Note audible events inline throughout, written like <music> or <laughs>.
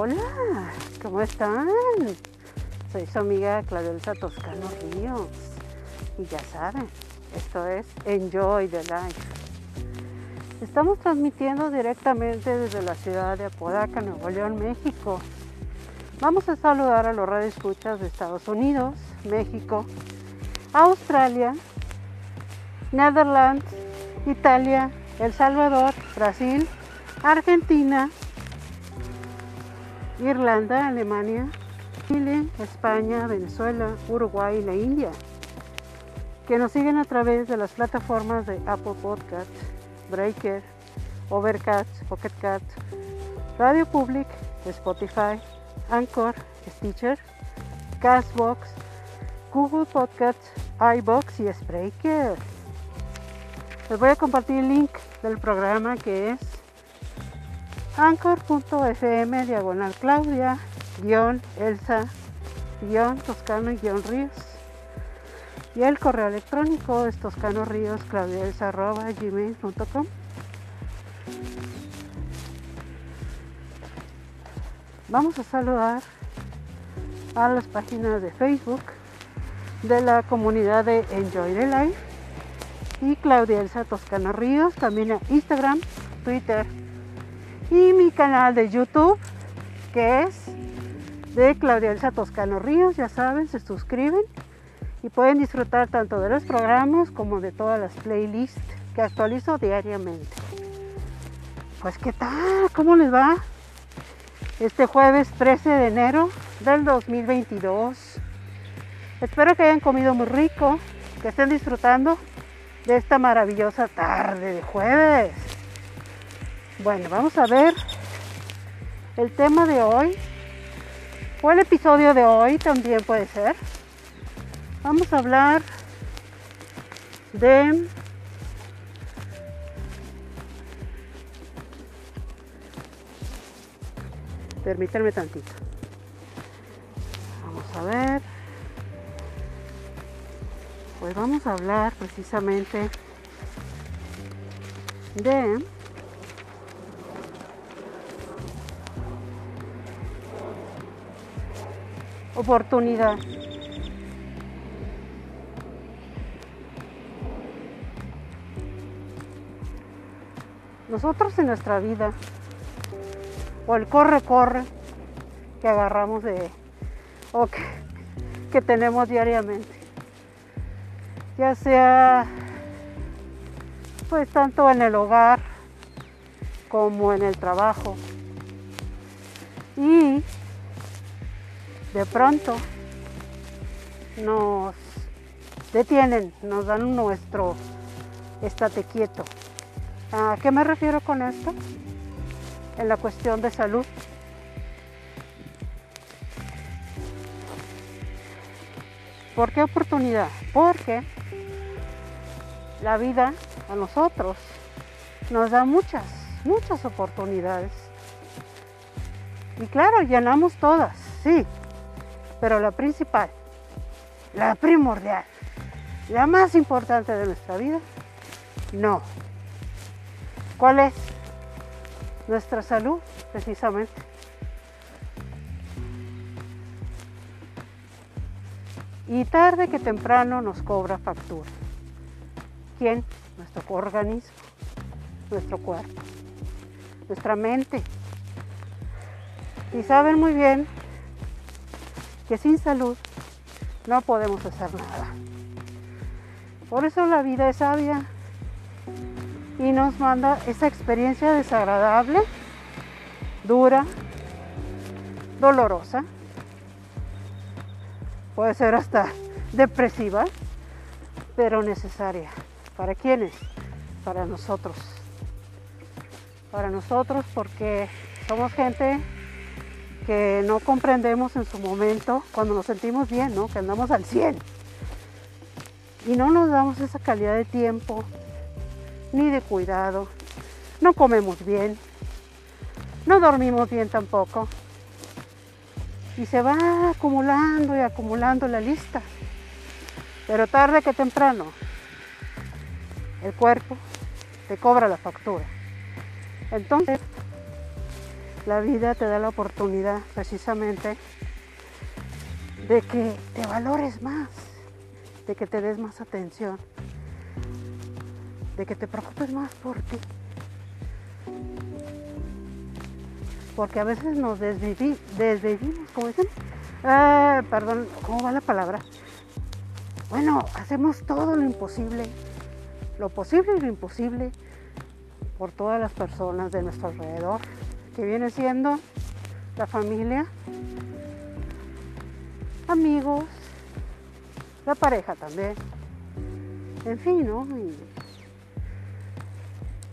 Hola, ¿cómo están? Soy su amiga Claudelsa Toscano Ríos. Y ya saben, esto es Enjoy the Life. Estamos transmitiendo directamente desde la ciudad de Apodaca, Nuevo León, México. Vamos a saludar a los radioescuchas de Estados Unidos, México, Australia, Netherlands, Italia, El Salvador, Brasil, Argentina, Irlanda, Alemania, Chile, España, Venezuela, Uruguay y la India, que nos siguen a través de las plataformas de Apple Podcast, Breaker, Overcast, Pocket Cat, Radio Public, Spotify, Anchor, Stitcher, Castbox, Google Podcast, iBox y Spreaker. Les voy a compartir el link del programa que es anchor.fm diagonal Claudia guion Elsa guion Toscano guion Ríos. Y el correo electrónico es toscano ríos gmail.com Vamos a saludar a las páginas de Facebook de la comunidad de Enjoy the Life y Claudia Elsa Toscano Ríos, también a Instagram, Twitter y mi canal de YouTube que es de Claudia Elsa Toscano Ríos, ya saben, se suscriben y pueden disfrutar tanto de los programas como de todas las playlists que actualizo diariamente. Pues qué tal, ¿cómo les va? este jueves 13 de enero del 2022. Espero que hayan comido muy rico, que estén disfrutando de esta maravillosa tarde de jueves. Bueno, vamos a ver el tema de hoy, o el episodio de hoy también puede ser. Vamos a hablar de Permítanme tantito. Vamos a ver. Pues vamos a hablar precisamente de oportunidad. Nosotros en nuestra vida o el corre, corre que agarramos de, o que, tenemos diariamente. Ya sea pues tanto en el hogar como en el trabajo. Y de pronto nos detienen, nos dan nuestro estate quieto. ¿A qué me refiero con esto? en la cuestión de salud. ¿Por qué oportunidad? Porque la vida a nosotros nos da muchas, muchas oportunidades. Y claro, llenamos todas, sí, pero la principal, la primordial, la más importante de nuestra vida, no. ¿Cuál es? nuestra salud, precisamente. Y tarde que temprano nos cobra factura. ¿Quién? Nuestro organismo, nuestro cuerpo, nuestra mente. Y saben muy bien que sin salud no podemos hacer nada. Por eso la vida es sabia y nos manda esa experiencia desagradable, dura, dolorosa, puede ser hasta depresiva, pero necesaria. ¿Para quiénes? Para nosotros. Para nosotros porque somos gente que no comprendemos en su momento cuando nos sentimos bien, ¿no? Que andamos al 100. Y no nos damos esa calidad de tiempo ni de cuidado. No comemos bien, no dormimos bien tampoco. Y se va acumulando y acumulando la lista. Pero tarde que temprano, el cuerpo te cobra la factura. Entonces, la vida te da la oportunidad precisamente de que te valores más, de que te des más atención, de que te preocupes más por ti. Porque a veces nos desvivimos, como dicen, ah, perdón, ¿cómo va la palabra? Bueno, hacemos todo lo imposible, lo posible y lo imposible por todas las personas de nuestro alrededor, que viene siendo la familia, amigos, la pareja también, en fin, ¿no?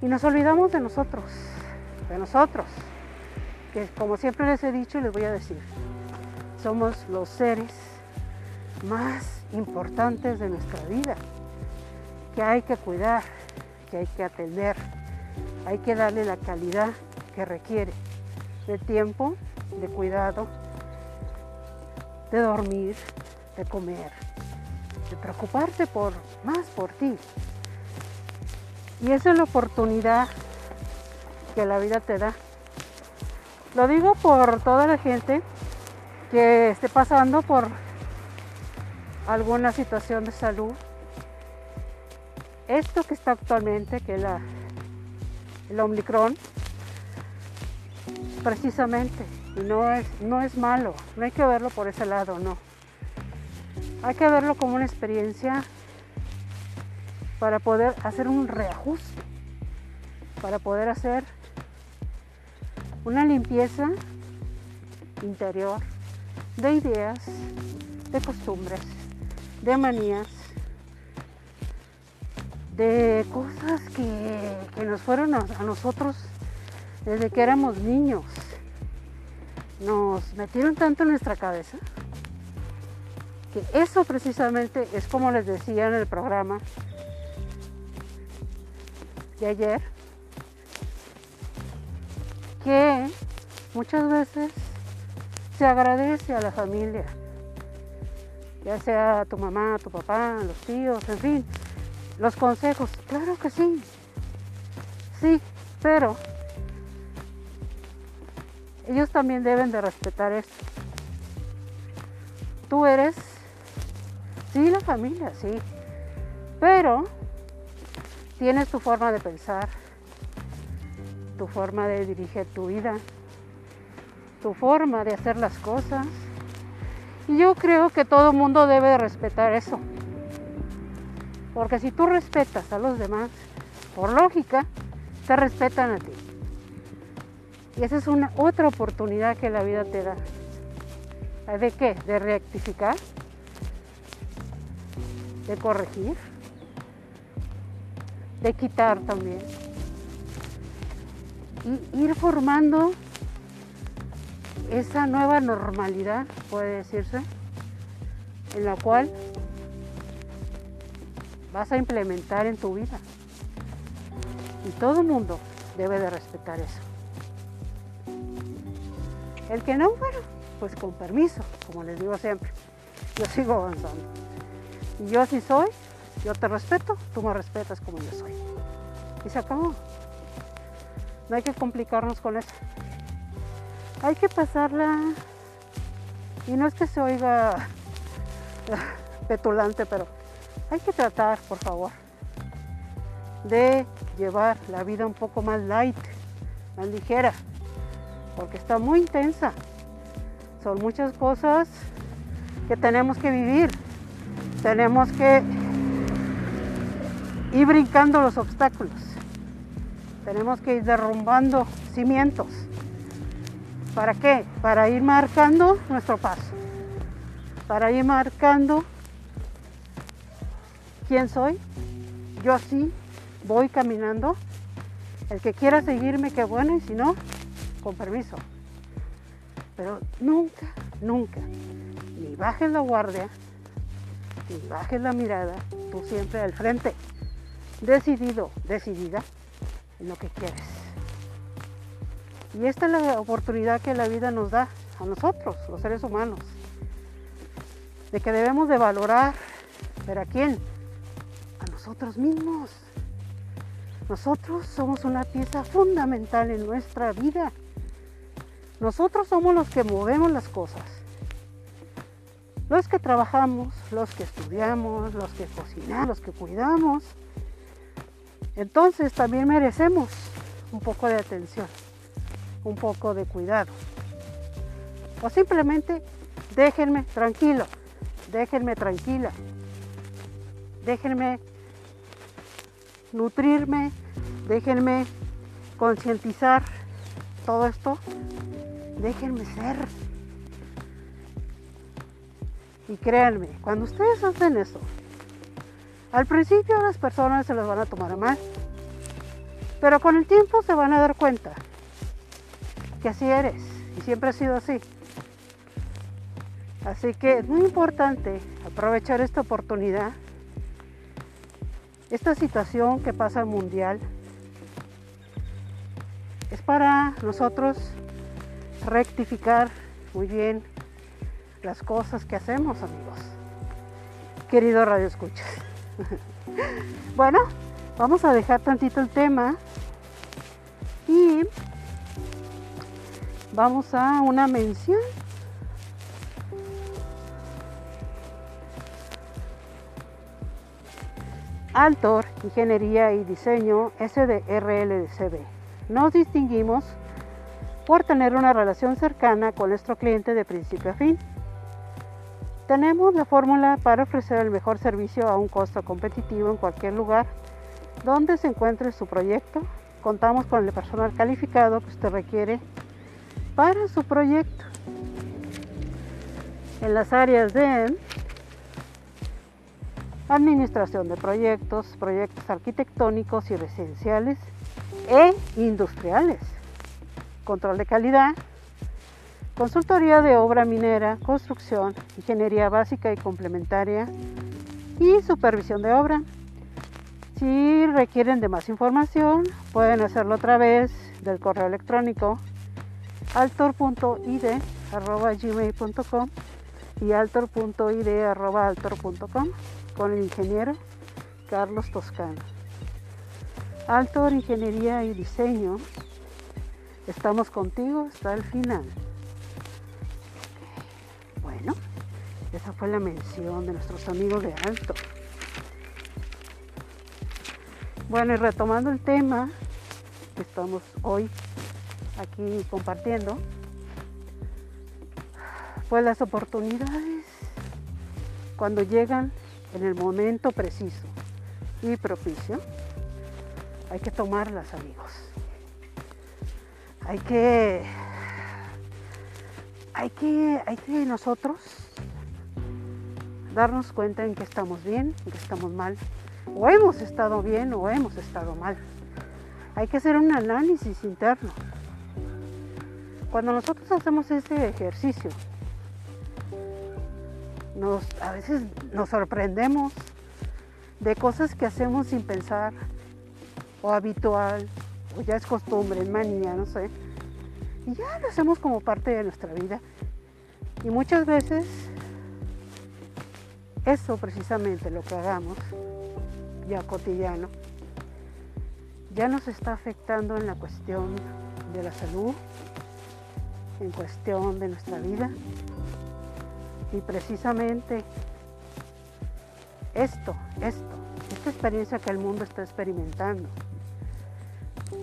Y, nos olvidamos de nosotros, de nosotros, que como siempre les he dicho y les voy a decir, somos los seres más importantes de nuestra vida, que hay que cuidar, que hay que atender, hay que darle la calidad requiere de tiempo, de cuidado, de dormir, de comer, de preocuparte por más por ti. Y esa es la oportunidad que la vida te da. Lo digo por toda la gente que esté pasando por alguna situación de salud. Esto que está actualmente, que es la, el Omicron, precisamente, no es, no es malo, no hay que verlo por ese lado, no. Hay que verlo como una experiencia para poder hacer un reajuste, para poder hacer una limpieza interior de ideas, de costumbres, de manías, de cosas que, nos fueron a, nosotros desde que éramos niños. Nos metieron tanto en nuestra cabeza que eso precisamente es como les decía en el programa de ayer, que muchas veces se agradece a la familia ya sea tu mamá, tu papá, los tíos, en fin, los consejos, claro que sí, sí, pero ellos también deben de respetar esto. Tú eres, sí, la familia, sí, pero tienes tu forma de pensar, tu forma de dirigir tu vida, tu forma de hacer las cosas y yo creo que todo mundo debe respetar eso. Porque si tú respetas a los demás, por lógica, te respetan a ti. Y esa es una otra oportunidad que la vida te da. ¿De qué? De rectificar, de corregir, de quitar también. Y ir formando esa nueva normalidad, puede decirse, en la cual vas a implementar en tu vida. Y todo el mundo debe de respetar eso. El que no, bueno, pues con permiso, como les digo siempre, yo sigo avanzando. Y yo así soy, yo te respeto, tú me respetas como yo soy. Y se acabó. No hay que complicarnos con eso hay que pasarla y no es que se oiga <laughs> petulante, pero hay que tratar, por favor, de llevar la vida un poco más light, más ligera, porque está muy intensa. Son muchas cosas que tenemos que vivir. Tenemos que ir brincando los obstáculos. Tenemos que ir derrumbando cimientos ¿Para qué? Para ir marcando nuestro paso. Para ir marcando quién soy. Yo así voy caminando. El que quiera seguirme, qué bueno, y si no, con permiso. Pero nunca, nunca, ni bajes la guardia, ni bajes la mirada, tú siempre al frente, decidido, decidida en lo que quieres. Y esta es la oportunidad que la vida nos da a nosotros, los seres humanos, de que debemos de valorar, ¿pero a quién? A nosotros mismos. Nosotros somos una pieza fundamental en nuestra vida. Nosotros somos los que movemos las cosas. Los que trabajamos, los que estudiamos, los que cocinamos, los que cuidamos. Entonces también merecemos un poco de atención, un poco de cuidado. O simplemente déjenme tranquilo, déjenme tranquila, déjenme nutrirme, déjenme concientizar todo esto, déjenme ser. Y créanme, cuando ustedes hacen eso, al principio las personas se los van a tomar a mal, pero con el tiempo se van a dar cuenta que así eres y siempre ha sido así. Así que es muy importante aprovechar esta oportunidad, esta situación que pasa mundial, es para nosotros rectificar muy bien las cosas que hacemos, amigos. Querido Radio Escuchas. <laughs> bueno, vamos a dejar tantito el tema y vamos a una mención. Altor, Ingeniería y Diseño SDRLDCB. Nos distinguimos por tener una relación cercana con nuestro cliente de principio a fin. Tenemos la fórmula para ofrecer el mejor servicio a un costo competitivo en cualquier lugar donde se encuentre su proyecto. Contamos con el personal calificado que usted requiere para su proyecto. En las áreas de administración de proyectos, proyectos arquitectónicos y residenciales e industriales, control de calidad, consultoría de obra minera, construcción, ingeniería básica y complementaria y supervisión de obra. Si requieren de más información, pueden hacerlo a través del correo electrónico altor.id.gmail.com y altor.id.altor.com con el ingeniero Carlos Toscano. Altor Ingeniería y Diseño, estamos contigo hasta el final. Esa fue la mención de nuestros amigos de Alto. Bueno, y retomando el tema que estamos hoy aquí compartiendo, pues las oportunidades cuando llegan en el momento preciso y propicio, hay que tomarlas, amigos. Hay que, hay que, hay que nosotros darnos cuenta en que estamos bien, en que estamos mal, o hemos estado bien o hemos estado mal. Hay que hacer un análisis interno. Cuando nosotros hacemos ese ejercicio, nos, a veces nos sorprendemos de cosas que hacemos sin pensar, o habitual, o ya es costumbre, manía, no sé. Y ya lo hacemos como parte de nuestra vida. Y muchas veces eso precisamente lo que hagamos ya cotidiano ya nos está afectando en la cuestión de la salud, en cuestión de nuestra vida. Y precisamente esto, esto, esta experiencia que el mundo está experimentando,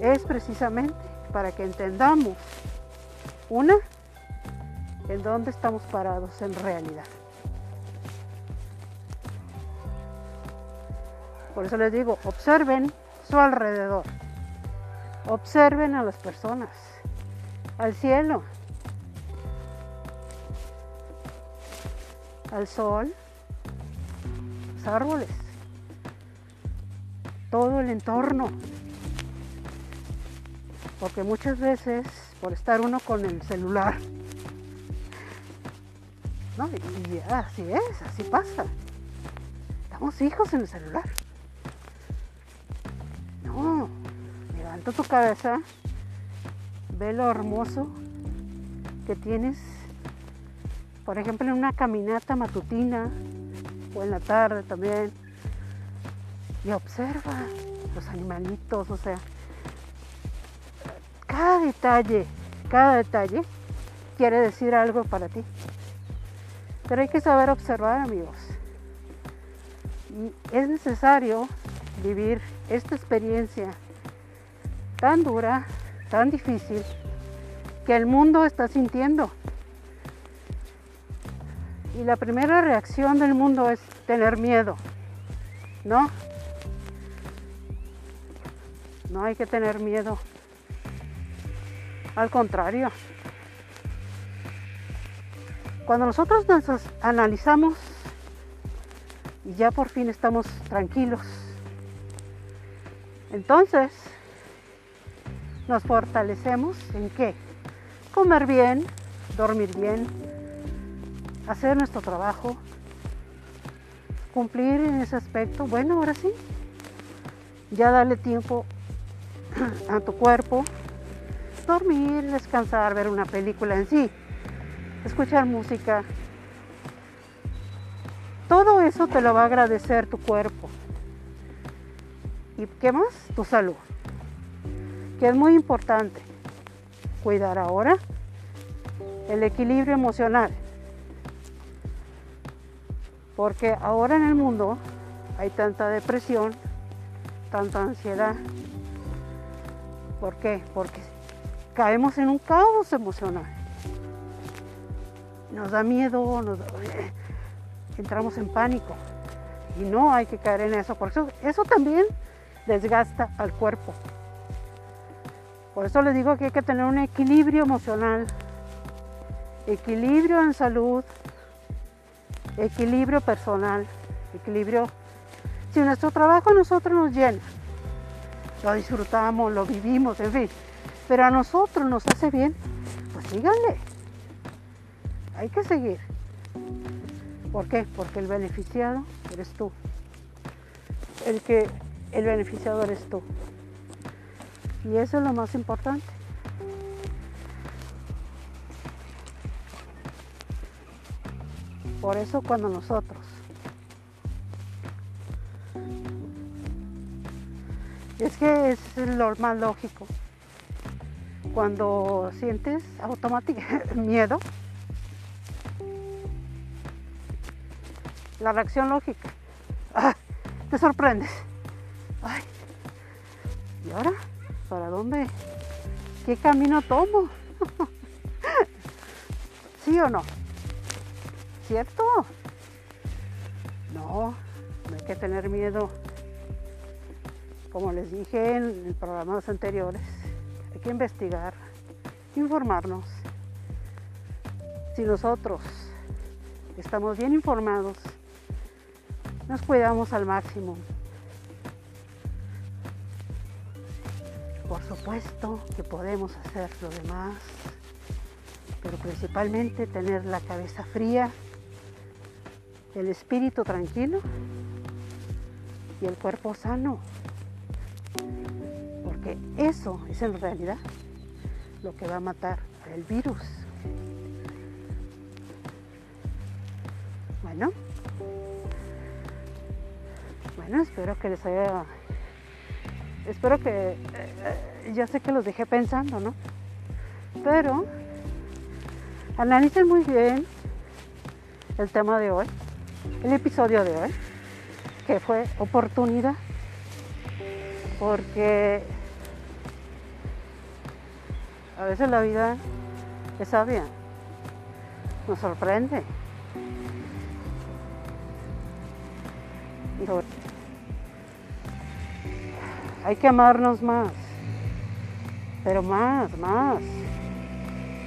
es precisamente para que entendamos, una, en dónde estamos parados en realidad. Por eso les digo, observen su alrededor. Observen a las personas, al cielo, al sol, los árboles, todo el entorno. Porque muchas veces, por estar uno con el celular, no, y así es, así pasa. Estamos hijos en el celular. tu cabeza, ve lo hermoso que tienes, por ejemplo, en una caminata matutina o en la tarde también, y observa los animalitos, o sea, cada detalle cada detalle quiere decir algo para ti. Pero hay que saber observar, amigos. Y es necesario vivir esta experiencia tan dura, tan difícil, que el mundo está sintiendo. Y la primera reacción del mundo es tener miedo, ¿no? No hay que tener miedo. Al contrario. Cuando nosotros nos analizamos y ya por fin estamos tranquilos, entonces nos fortalecemos en qué? Comer bien, dormir bien, hacer nuestro trabajo, cumplir en ese aspecto. Bueno, ahora sí, ya darle tiempo <clears throat> a tu cuerpo, dormir, descansar, ver una película en sí, escuchar música. Todo eso te lo va a agradecer tu cuerpo. ¿Y qué más? Tu salud, que es muy importante. Cuidar ahora el equilibrio emocional. Porque ahora en el mundo hay tanta depresión, tanta ansiedad. ¿Por qué? Porque caemos en un caos emocional. Nos da miedo, nos entramos en pánico. Y no hay que caer en eso. Por eso, también desgasta al cuerpo. Por eso les digo que hay que tener un equilibrio emocional, equilibrio en salud, equilibrio personal, equilibrio. Si nuestro trabajo nosotros nos llena, lo disfrutamos, lo vivimos, en fin, pero a nosotros nos hace bien, pues síganle. Hay que seguir. ¿Por qué? Porque el beneficiado eres tú. El que el beneficiado eres tú. Y eso es lo más importante. Por eso cuando nosotros es que es lo más lógico. Cuando sientes automáticamente <laughs> miedo, la reacción lógica, ah, te sorprendes. ¿y ahora? ¿Para dónde? ¿Qué camino tomo? <laughs> ¿Sí o no? ¿Cierto? No, no hay que tener miedo. Como les dije en programas anteriores, investigar, informarnos. Si nosotros estamos bien informados, nos cuidamos al máximo. Por supuesto que podemos hacer lo demás, pero principalmente tener la cabeza fría el espíritu tranquilo y el cuerpo sano. Eso es en realidad lo que va a matar el virus. Bueno, bueno, espero que les haya, espero que, eh, ya sé que los dejé pensando, ¿no? Pero analicen muy bien el tema de hoy el episodio de hoy, que fue oportunidad, porque a veces la vida es sabia, nos sorprende. Hay que amarnos más, pero más, más,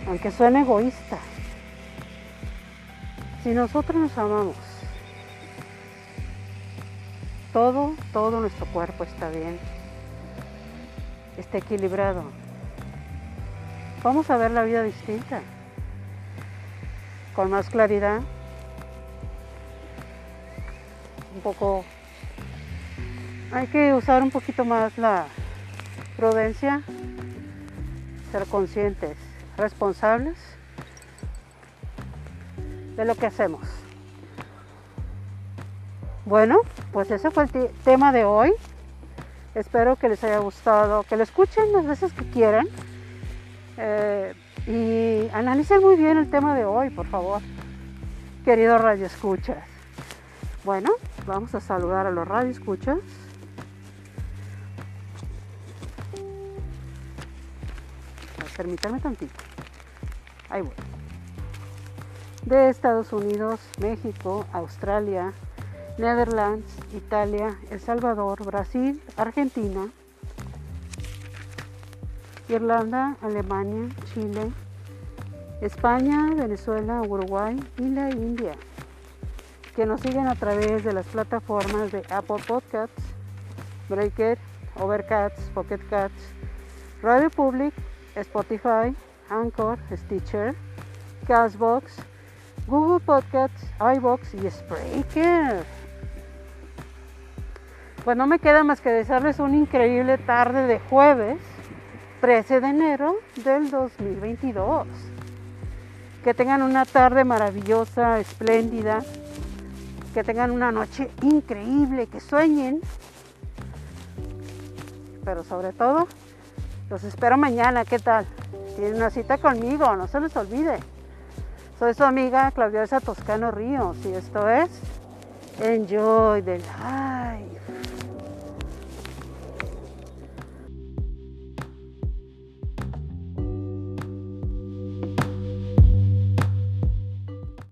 aunque suene egoísta. Si nosotros nos amamos, todo, todo nuestro cuerpo está bien, está equilibrado. Vamos a ver la vida distinta, con más claridad, un poco, hay que usar un poquito más la prudencia, ser conscientes, responsables de lo que hacemos. Bueno, pues ese fue el tema de hoy. Espero que les haya gustado, que lo escuchen las veces que quieran. Eh, Y analicen muy bien el tema de hoy, por favor, queridos radioescuchas. Bueno, vamos a saludar a los radioescuchas. Permítanme tantito. Ahí voy. De Estados Unidos, México, Australia, Netherlands, Italia, El Salvador, Brasil, Argentina, Irlanda, Alemania, Chile, España, Venezuela, Uruguay y la India, que nos siguen a través de las plataformas de Apple Podcasts, Breaker, Overcast, Pocket Cats, Radio Public, Spotify, Anchor, Stitcher, Castbox, Google Podcasts, iBox y Spreaker. Pues no me queda más que desearles una increíble tarde de jueves 13 de enero del 2022. Que tengan una tarde maravillosa, espléndida. Que tengan una noche increíble, que sueñen. Pero sobre todo, los espero mañana. ¿Qué tal? Tienen una cita conmigo, no se les olvide. Soy su amiga Claudia Toscano Ríos y esto es Enjoy the Life.